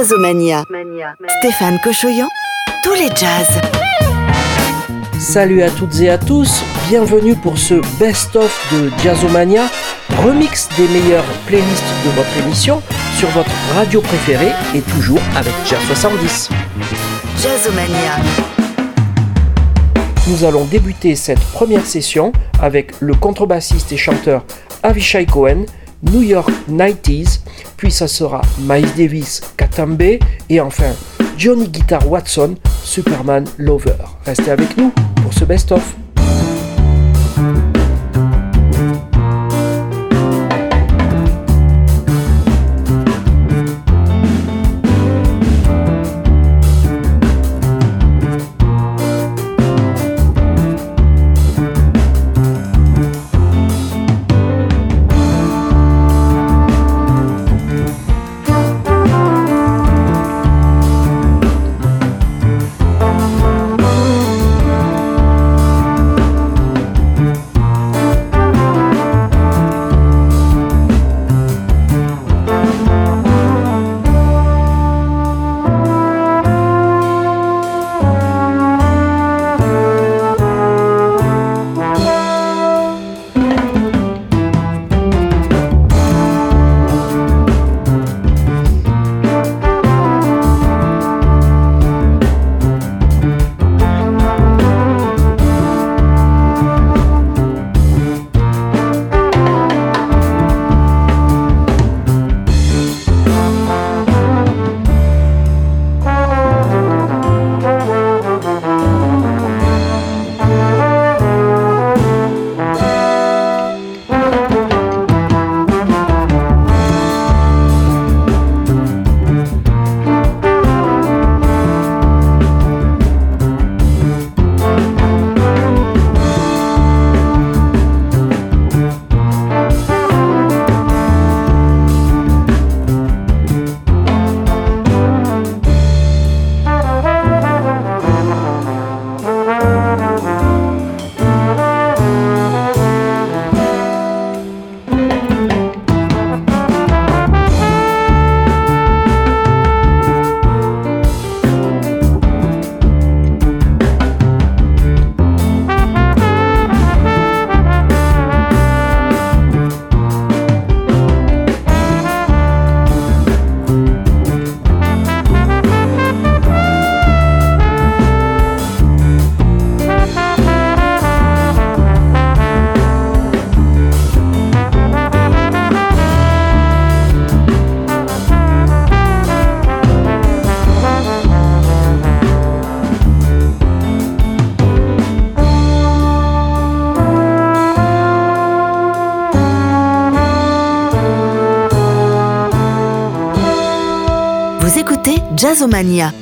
Jazzomania. Stéphane Cochoyan, tous les jazz. Salut à toutes et à tous, bienvenue pour ce best-of de Jazzomania, remix des meilleures playlists de votre émission sur votre radio préférée et toujours avec Jazz 70. Jazzomania. Nous allons débuter cette première session avec le contrebassiste et chanteur Avishai Cohen, New York 90s, puis ça sera Miles Davis, Katambe et enfin Johnny Guitar Watson, Superman Lover. Restez avec nous pour ce best-of.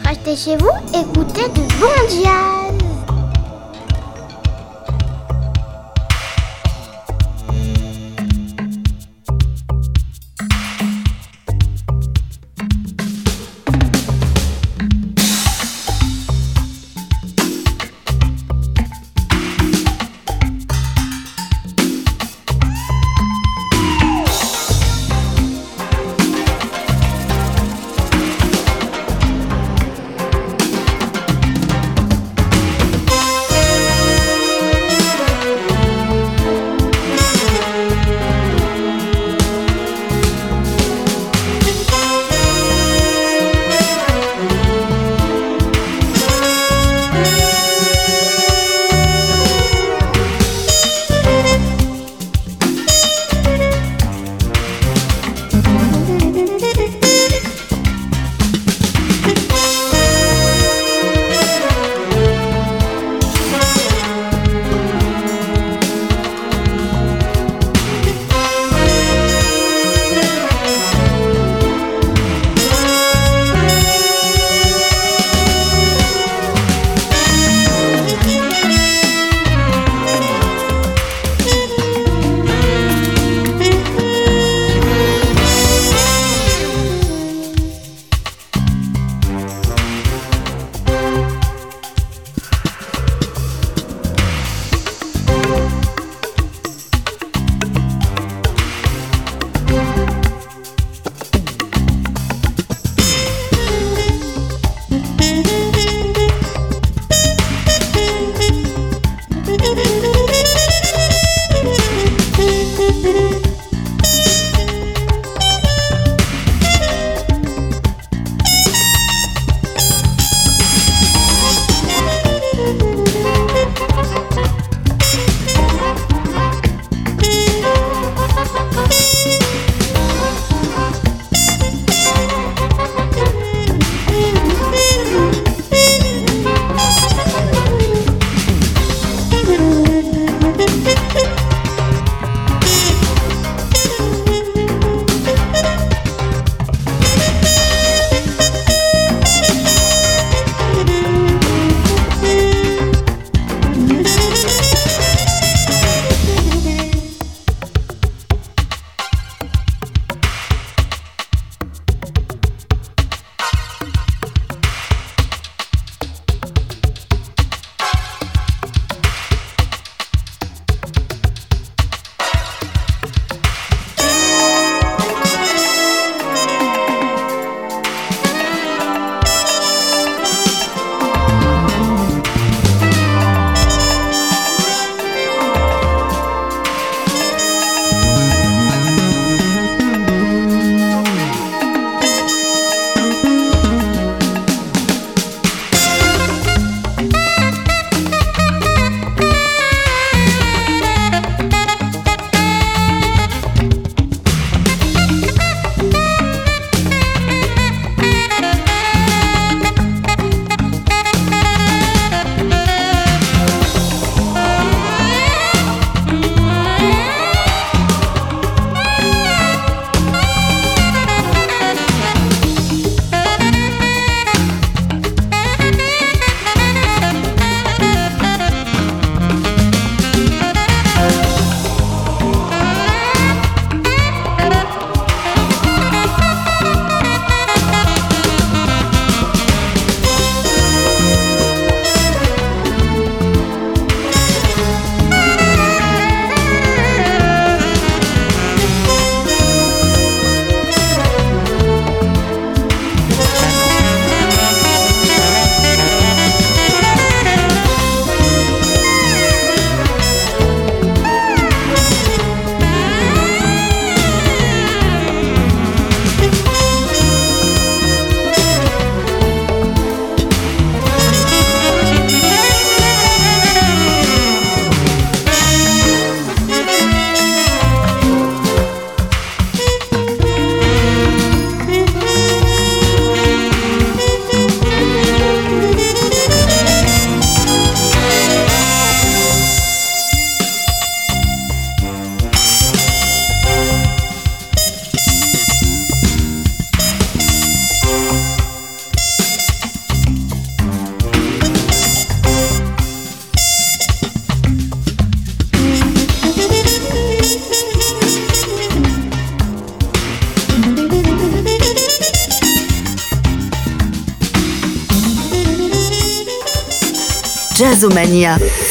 Restez chez vous, écoutez du bon jazz.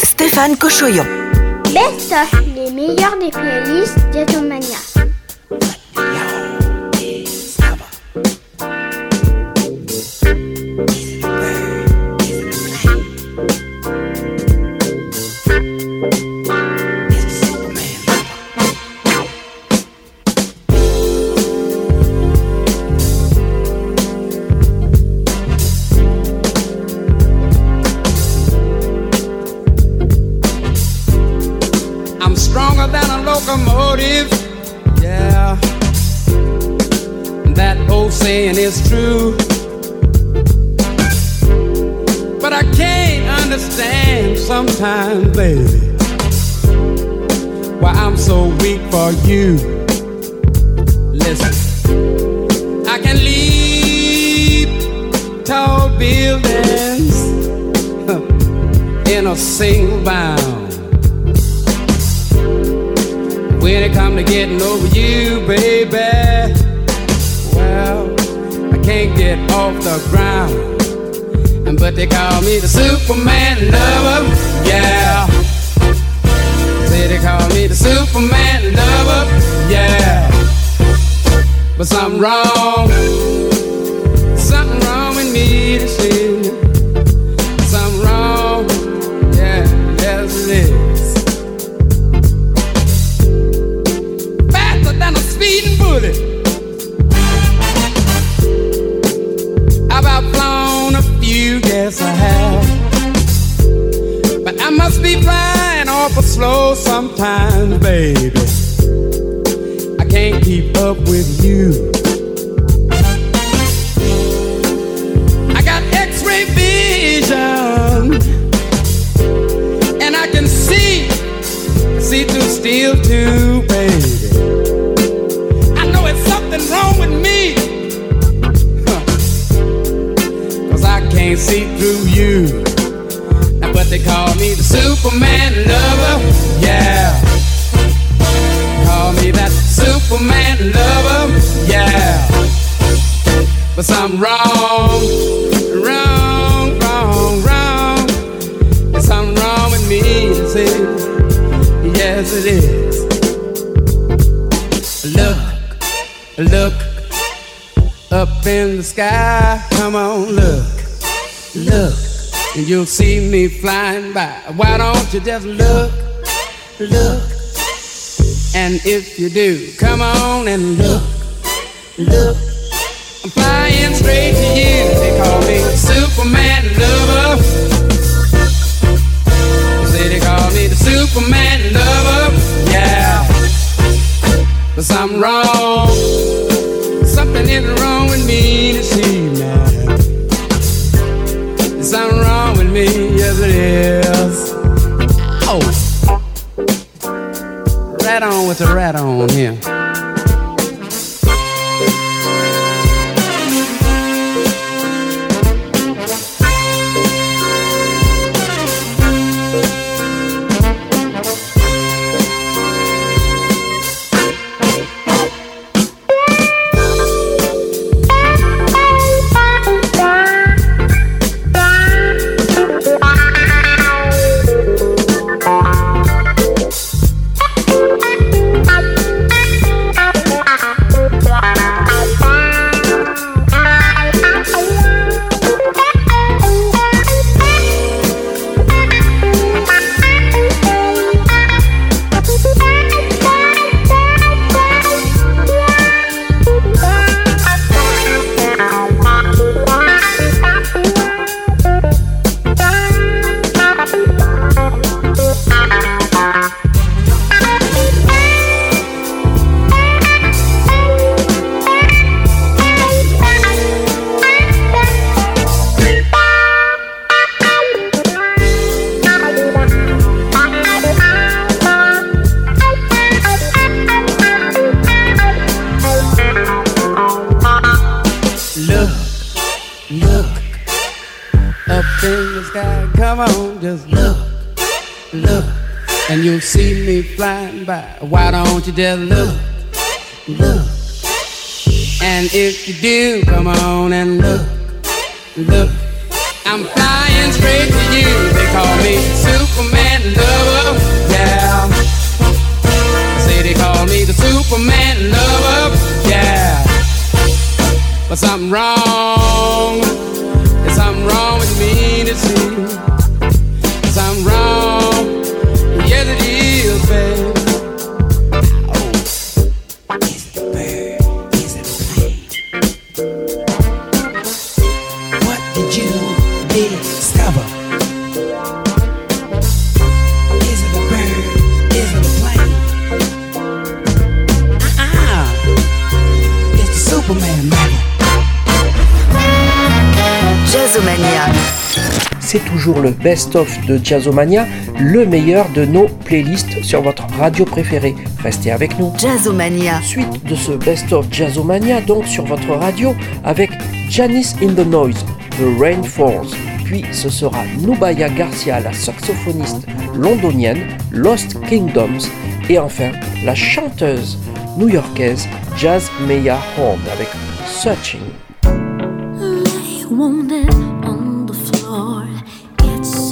Stéphane Cochoyon. Best of les meilleurs des playlists Superman. you'll see me flying by. Why don't you just look, look? And if you do, come on and look, look. I'm flying straight to you. They call me Superman lover. They say they call me the Superman lover. Yeah, but something wrong. Something is wrong with me this evening. Something Yes, it is. Oh, right on with the right on here. you to look, look. And if you do, come on and look. C'est toujours le best-of de Jazzomania, le meilleur de nos playlists sur votre radio préférée. Restez avec nous. Jazzomania. Suite de ce best-of Jazzomania, donc sur votre radio, avec Janice in the Noise, The Rain Falls. Puis ce sera Nubaya Garcia, la saxophoniste londonienne, Lost Kingdoms. Et enfin, la chanteuse new-yorkaise Jazz Meya Horn avec Searching.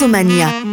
Jazzomania.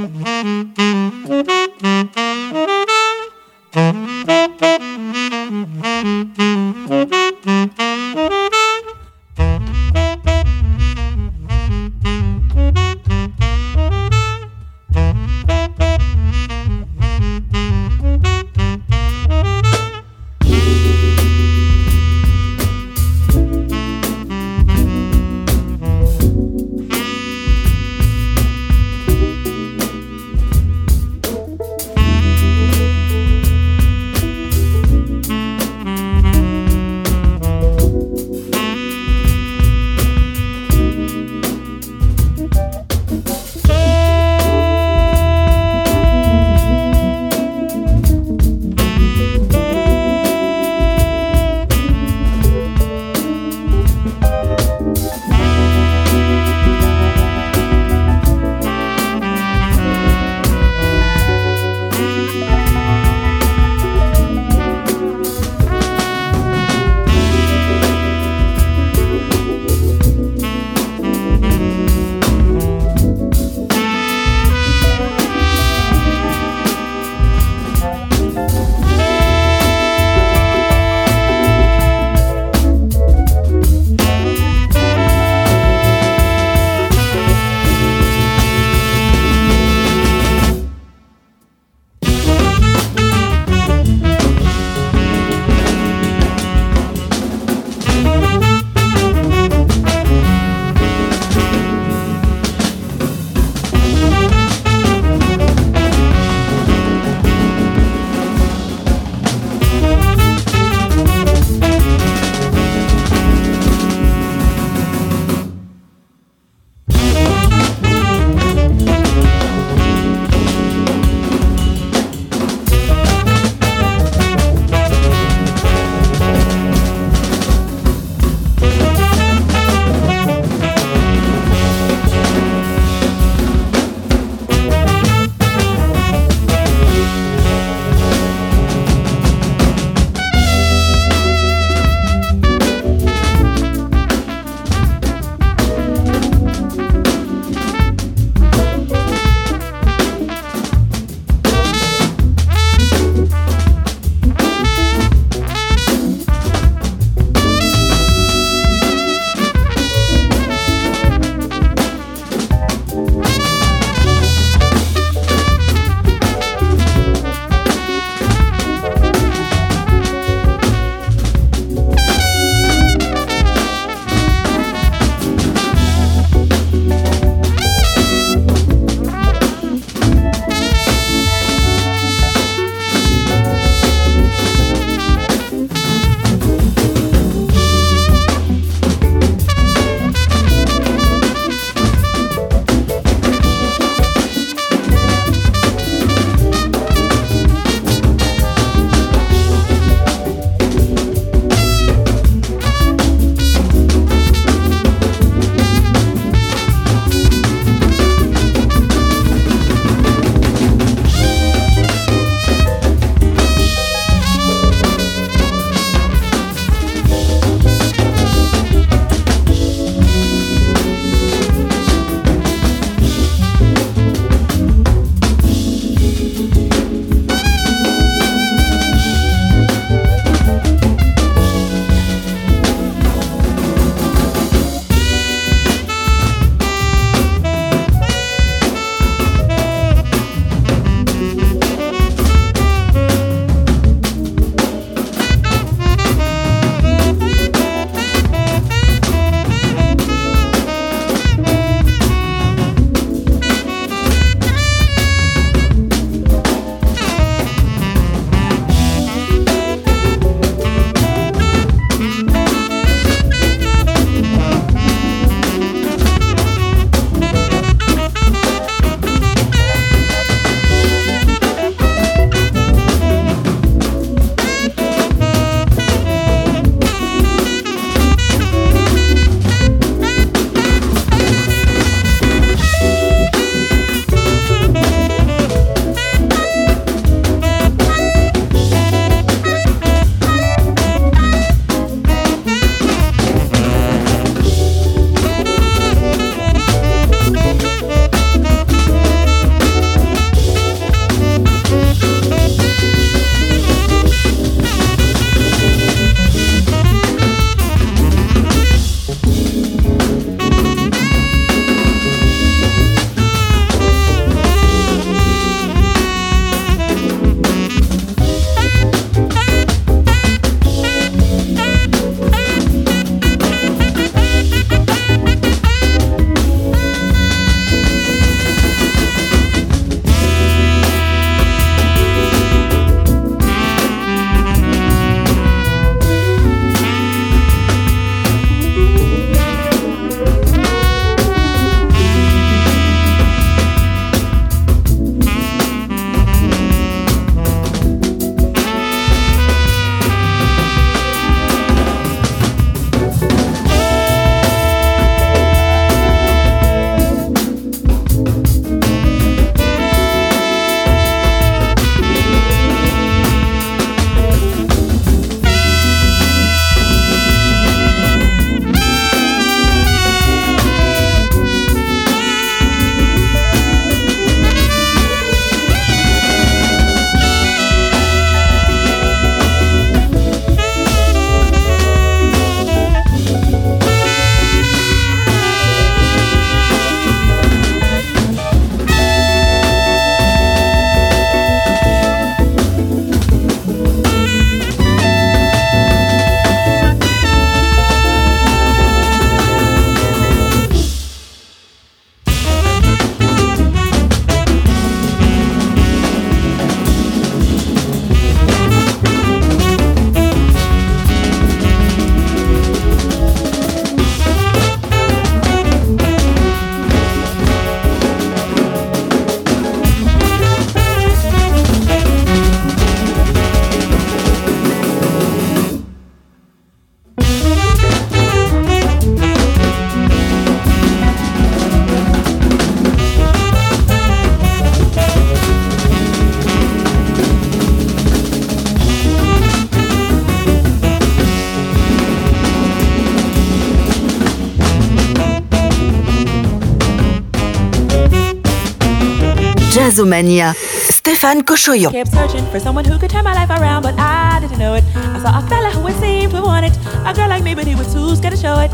Stéphane Cochoyon. Kept searching for someone who could turn my life around, but I didn't know it. I saw a fella who would seem to want it. A girl like me, but he was too scared to show it.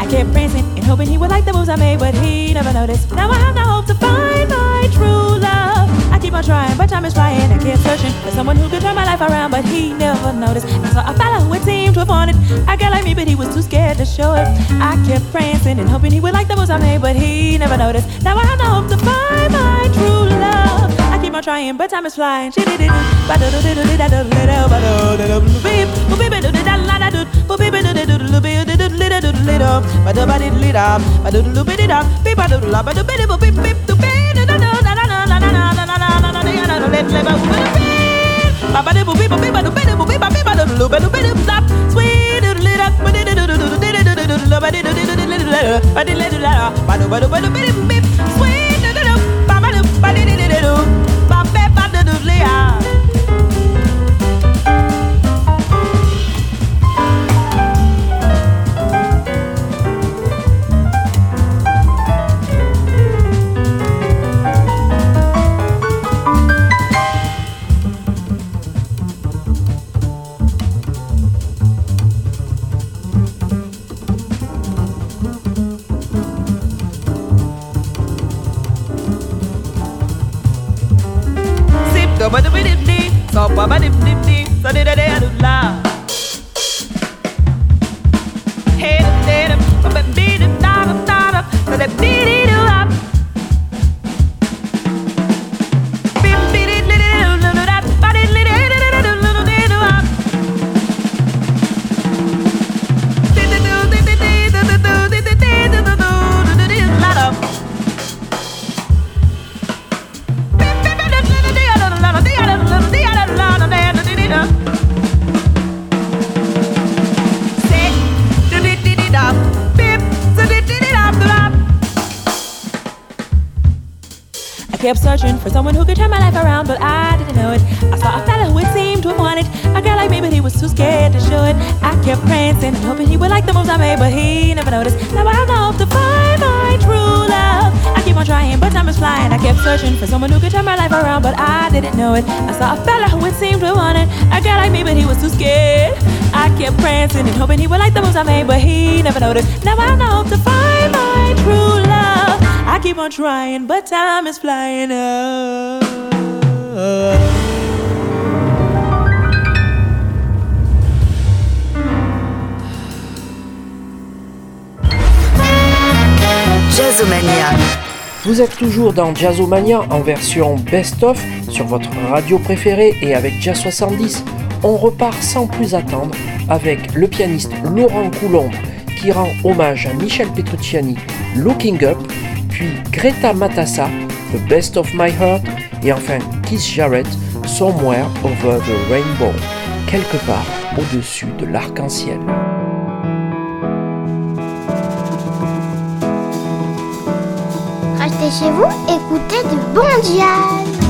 I kept prancing and hoping he would like the moves I made, but he never noticed. Now I have no hope to find my true love. I keep on trying, but time is flying. I kept searching for someone who could turn my life around, but he never noticed. I saw a fella who would seem to want it. A girl like me, but he was too scared to show it. I kept prancing and hoping he would like the moves I made, but he never noticed. Now I have no hope to find my trying, but time is flying. kept noticed. Now I no to find my true love. I keep on trying, but time is flying. I kept searching for someone who could turn my life around, but I didn't know it. I saw a fella who would seem to have wanted a girl like me, but he was too scared. I kept prancing and hoping he would like the moves I made, but he never noticed. Now I no to find my true love. I keep on trying, but time is flying up. Vous êtes toujours dans Jazzomania en version best-of sur votre radio préférée et avec Jazz 70. On repart sans plus attendre avec le pianiste Laurent Coulombe qui rend hommage à Michel Petrucciani, Looking Up, puis Greta Matassa, The Best of My Heart, et enfin Keith Jarrett, Somewhere Over the Rainbow, quelque part au-dessus de l'arc-en-ciel. chez vous, écoutez de bons diables.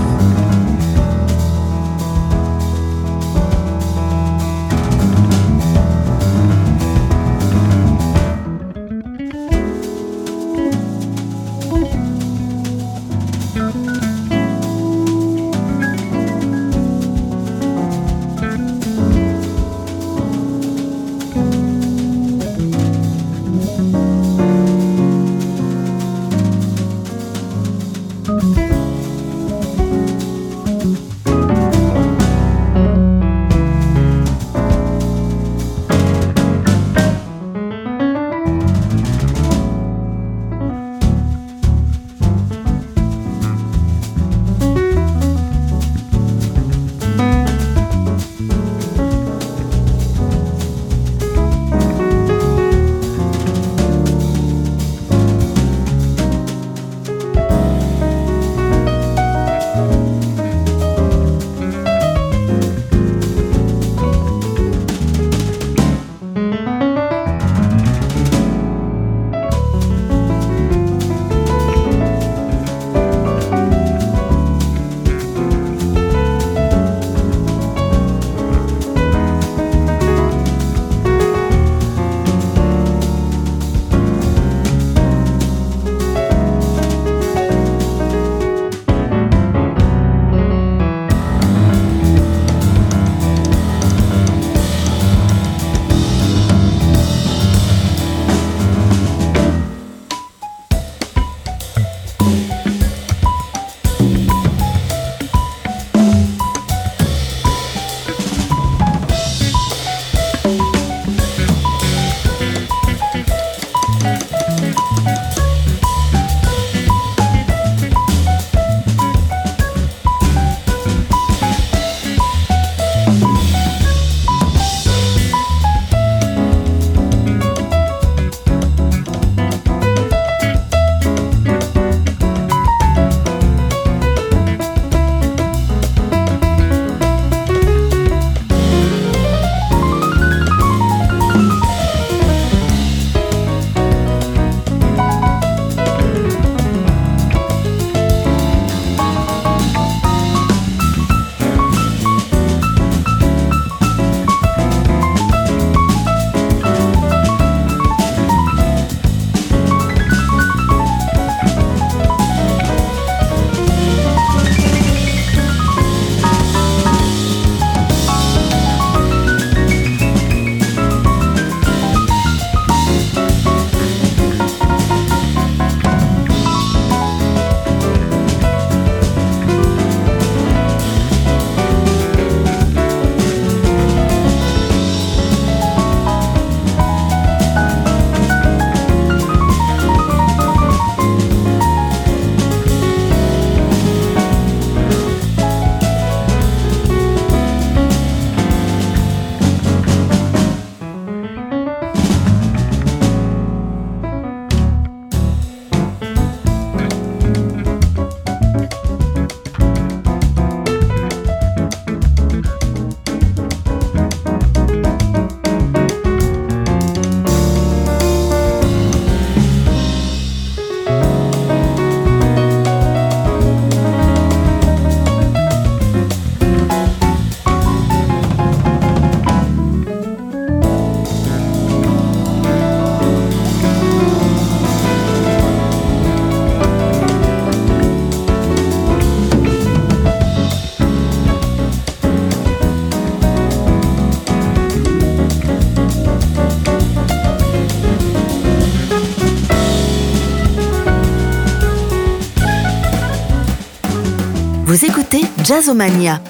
Jazzomania.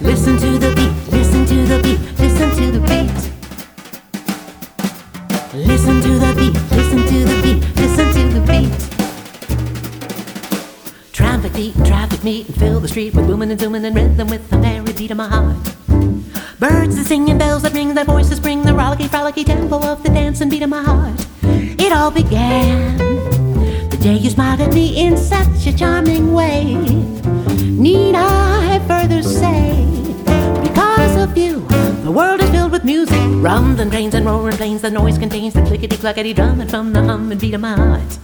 Listen to the beat, listen to the beat, listen to the beat. Listen to the beat, listen to the beat, listen to the beat. Traffic beat, traffic meet, and fill the street with booming and zooming and rhythm with the merry beat of my heart. Birds are singing, bells that ring, their voices bring the rollicky, frolicky tempo of the dance and beat of my heart. Me in such a charming way. Need I further say? Because of you, the world is filled with music. Drums and brains and roaring planes, the noise contains the clickety clackety drum and from the hum and beat of my heart.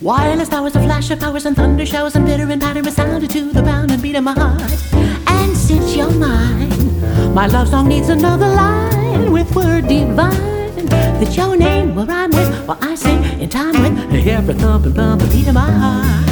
Wireless towers, a flash of powers and thunder showers and bitter and patter resounded to the pound and beat of my heart. And since you're mine, my love song needs another line with word divine. That your name will rhyme with what I sing in time with every thump and bump beat of my heart.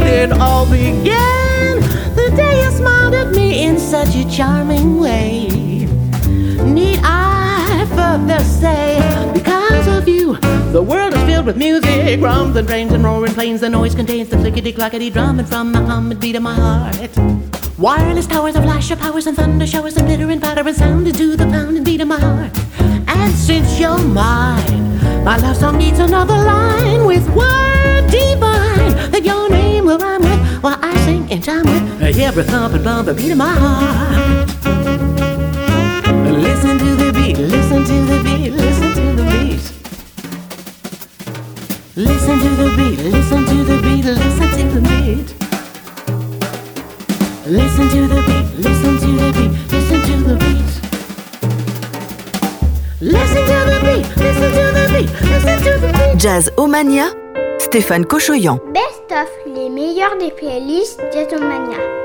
It all began the day you smiled at me in such a charming way. Need I further say, because of you, the world is filled with music. Drums and drains and roaring planes. The noise contains the clickety clackety drumming from the hum and beat of my heart. Wireless towers, a flash of powers and thunder showers and glitter and patter and sound into the pound and beat of my heart. And since you're mine, my love song needs another line with word divine that your name will rhyme with while I sing in time with every thump and bump beat of my heart. Listen to the beat, listen to the beat, listen to the beat. Listen to the beat, listen to the beat, listen to the beat. Listen to the beat, listen to the beat, listen to the beat. Listen to the beat, listen to the beat, listen to the beat. Jazzomania, Stéphane Cochoyan. Best of les meilleurs des playlists Jazzomania.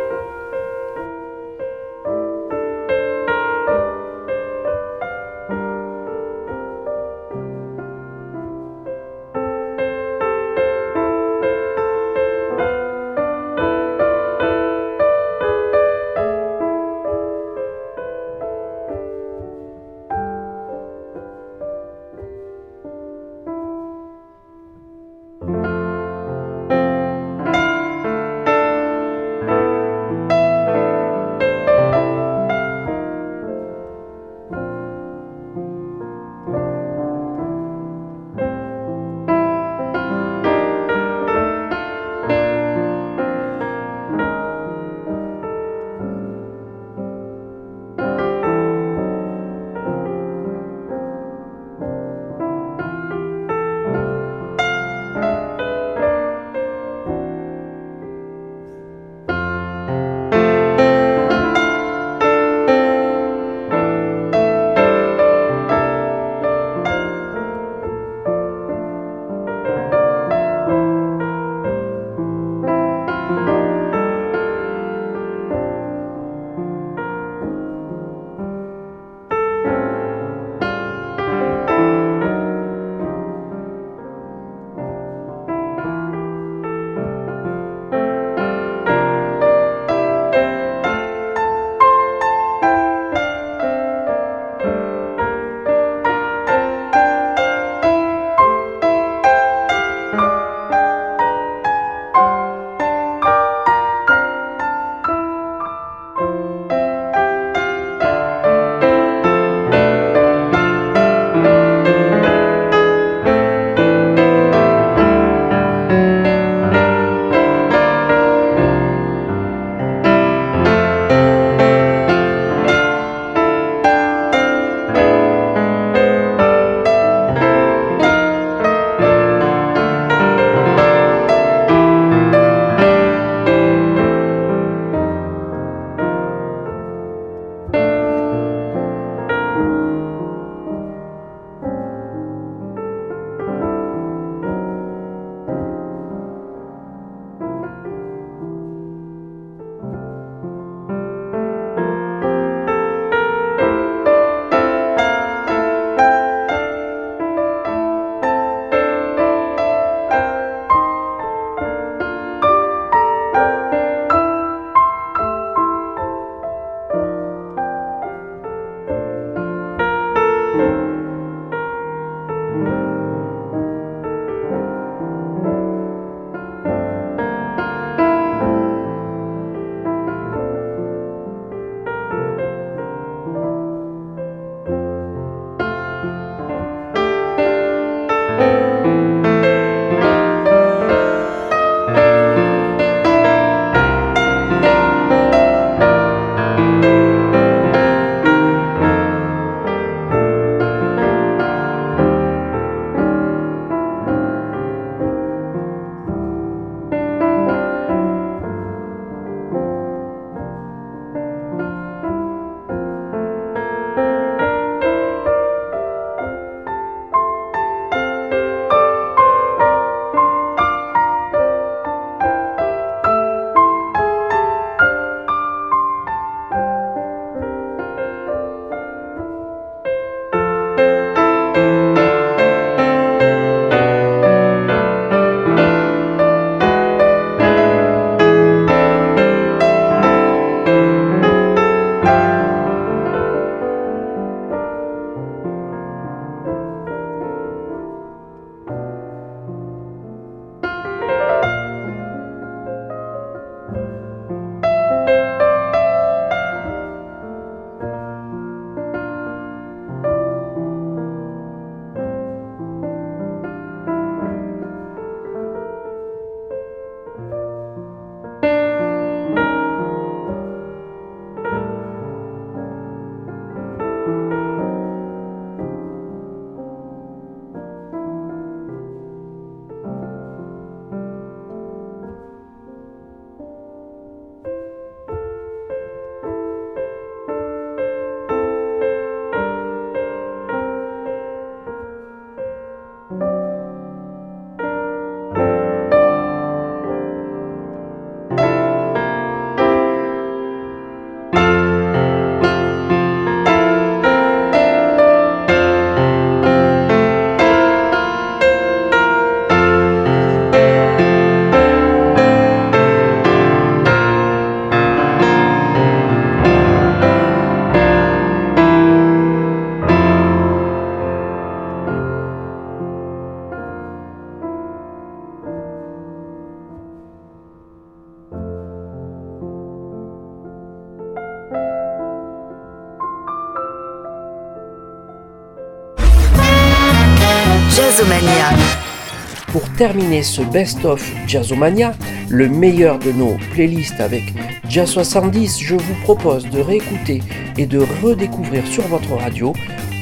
terminer ce best-of Jazzomania, le meilleur de nos playlists avec Jazz 70, je vous propose de réécouter et de redécouvrir sur votre radio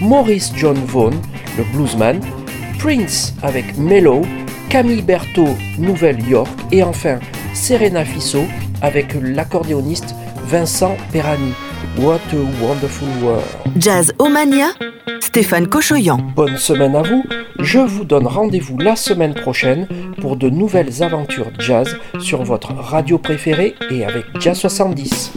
Maurice John Vaughan, le bluesman, Prince avec Mellow, Camille Berthaud, Nouvelle-York, et enfin Serena Fissot avec l'accordéoniste Vincent Perani. What a wonderful world. Jazz Omania, Stéphane Cochoyan. Bonne semaine à vous. Je vous donne rendez-vous la semaine prochaine pour de nouvelles aventures jazz sur votre radio préférée et avec Jazz 70.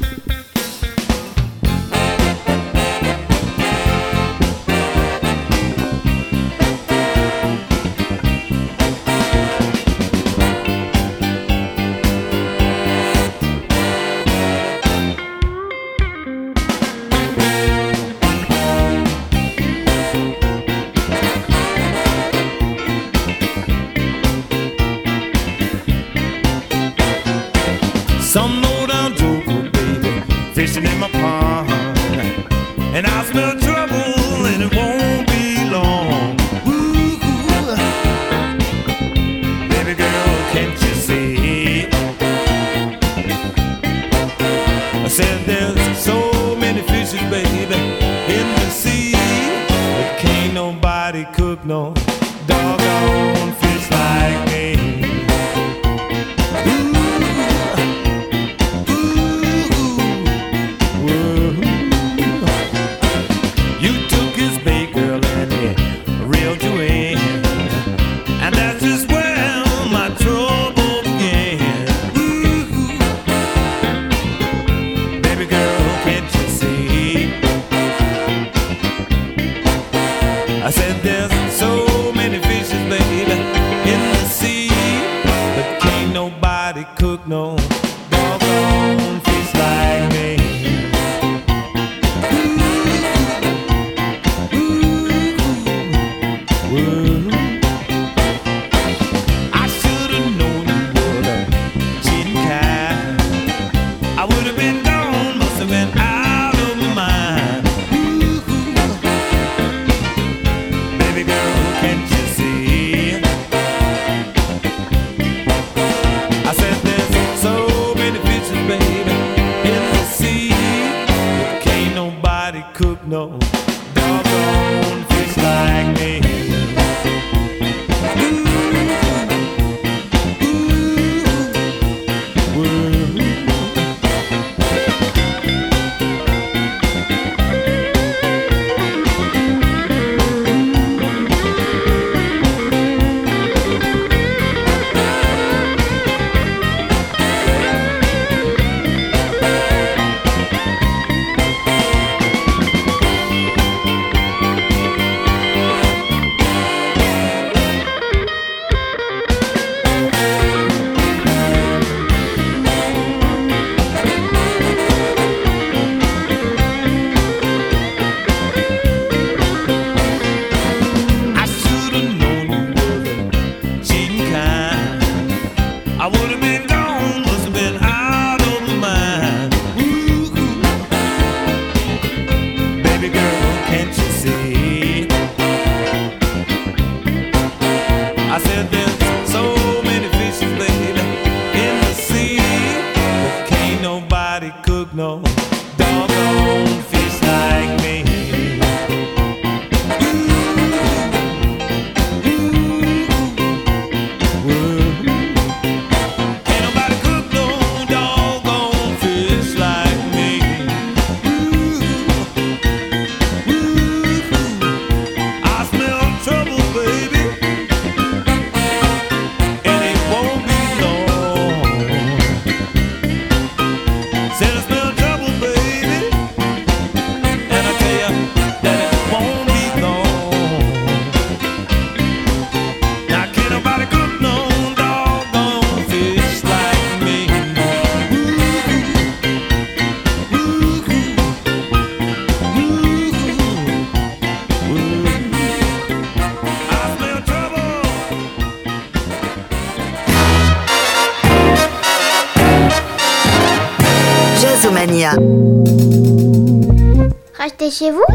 chez vous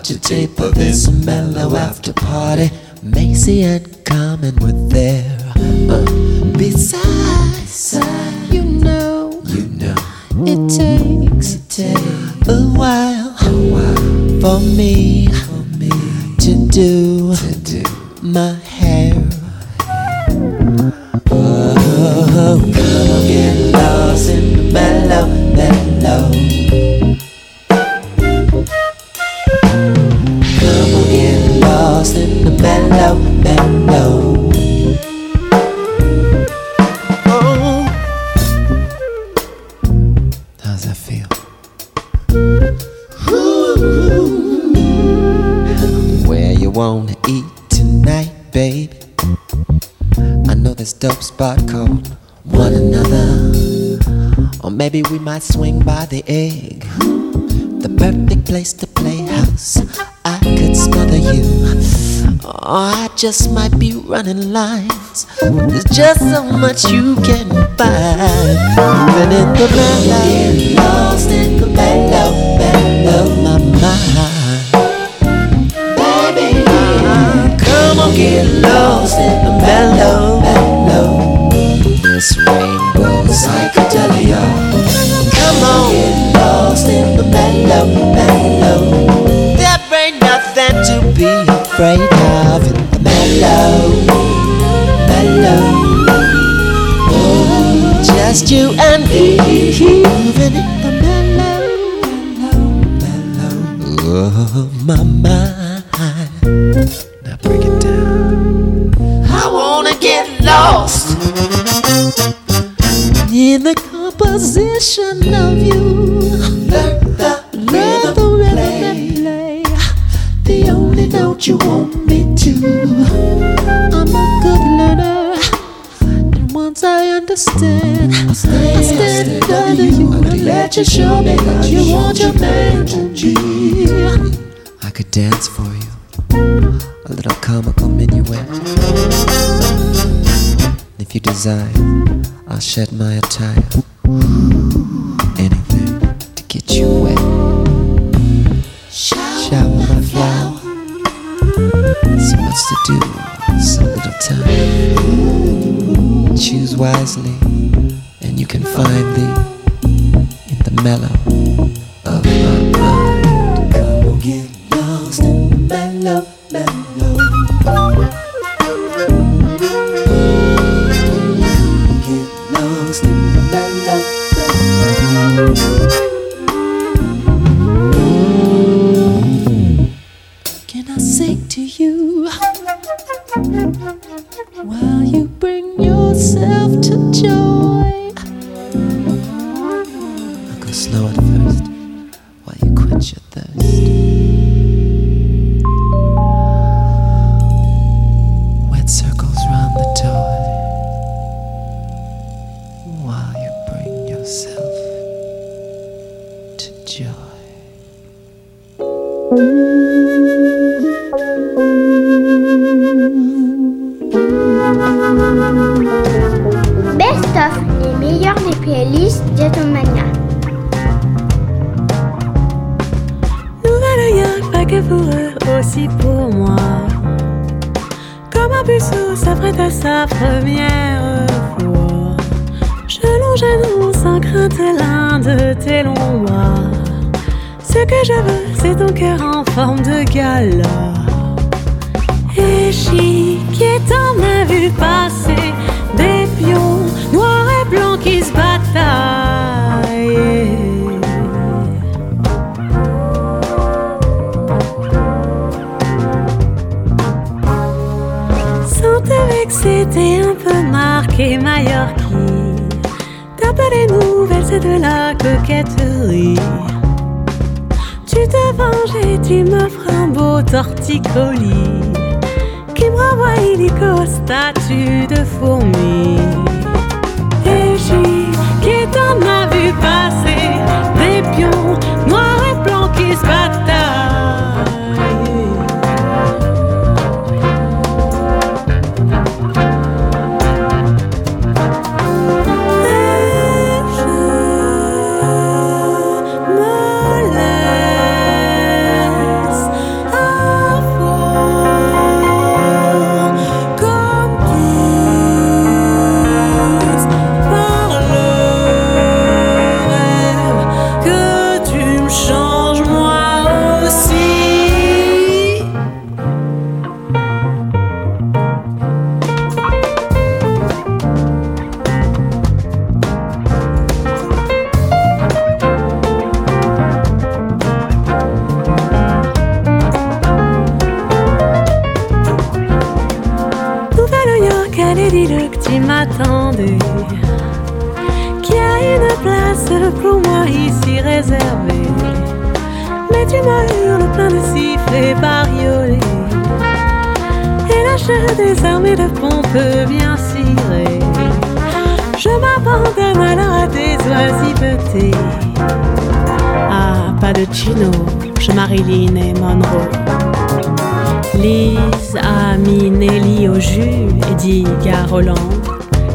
watch a tape of this mellow after party. Macy and Carmen were there. Uh, besides, you know, you know, it takes, it takes a while, a while for me, for me to do, to do just so much you can find. Even in the mellow, composition of you. Learn the rhythm, the rhythm play. The only note you want me to. I'm a good learner, and once I understand, I stand under you and let you show me that you want your man to be. I could dance for you, a little comical minuet. If you desire, I'll shed my attire. Best of les meilleurs des playlists Jetomania. Nouvelle York, pas que pour eux, aussi pour moi. Comme un puceau s'apprête à sa première fois. Je longe nous sans crainte l'un de tes longs bras. Ce que je veux, c'est ton cœur en forme de gala. Et chic étant ma vue passer T'as pas les nouvelles, c'est de la coquetterie. Tu te venges et tu m'offres un beau torticolis. qui me renvoie illico statue de fourmi. Et j'y qui t'en a vu passer des pions noirs et blancs qui se bataillent. Des armées de pompe bien cirée Je m'abandonne alors à tes oisivetés Ah, pas de chino, je Marilyn et Monroe Lise a mis Nelly au jus et dit à Roland.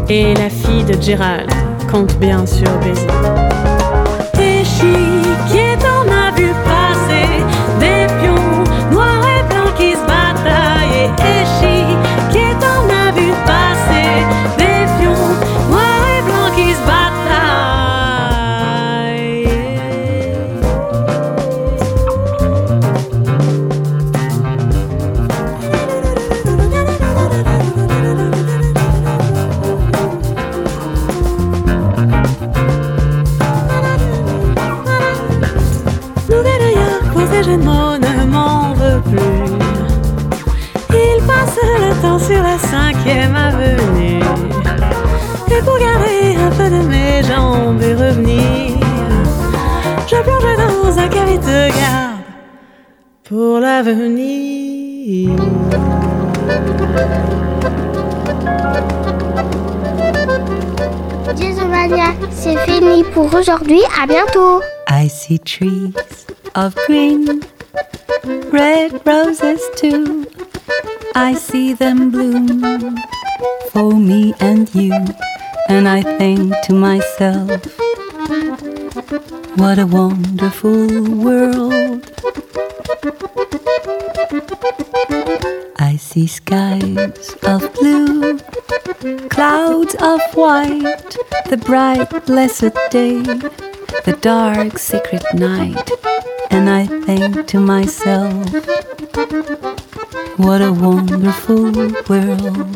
Et la fille de Gérald compte bien sur baiser. Et revenir, je plonge dans un cavite de garde pour l'avenir. Jazzomania, c'est fini pour aujourd'hui. À bientôt. I see trees of green, red roses too. I see them bloom for me and you, and I think to myself, what a wonderful world. I see skies of blue, clouds of white, the bright blessed day, the dark secret night, and I think to myself, what a wonderful world.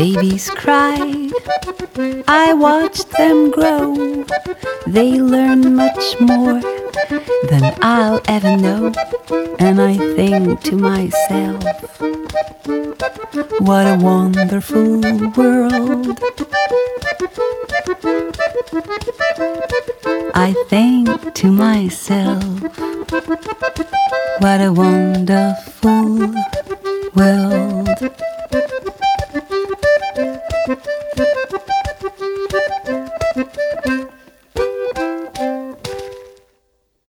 babies cry. I watch them grow. They learn much more than I'll ever know. And I think to myself, what a wonderful world. I think to myself, what a wonderful world. Thank you.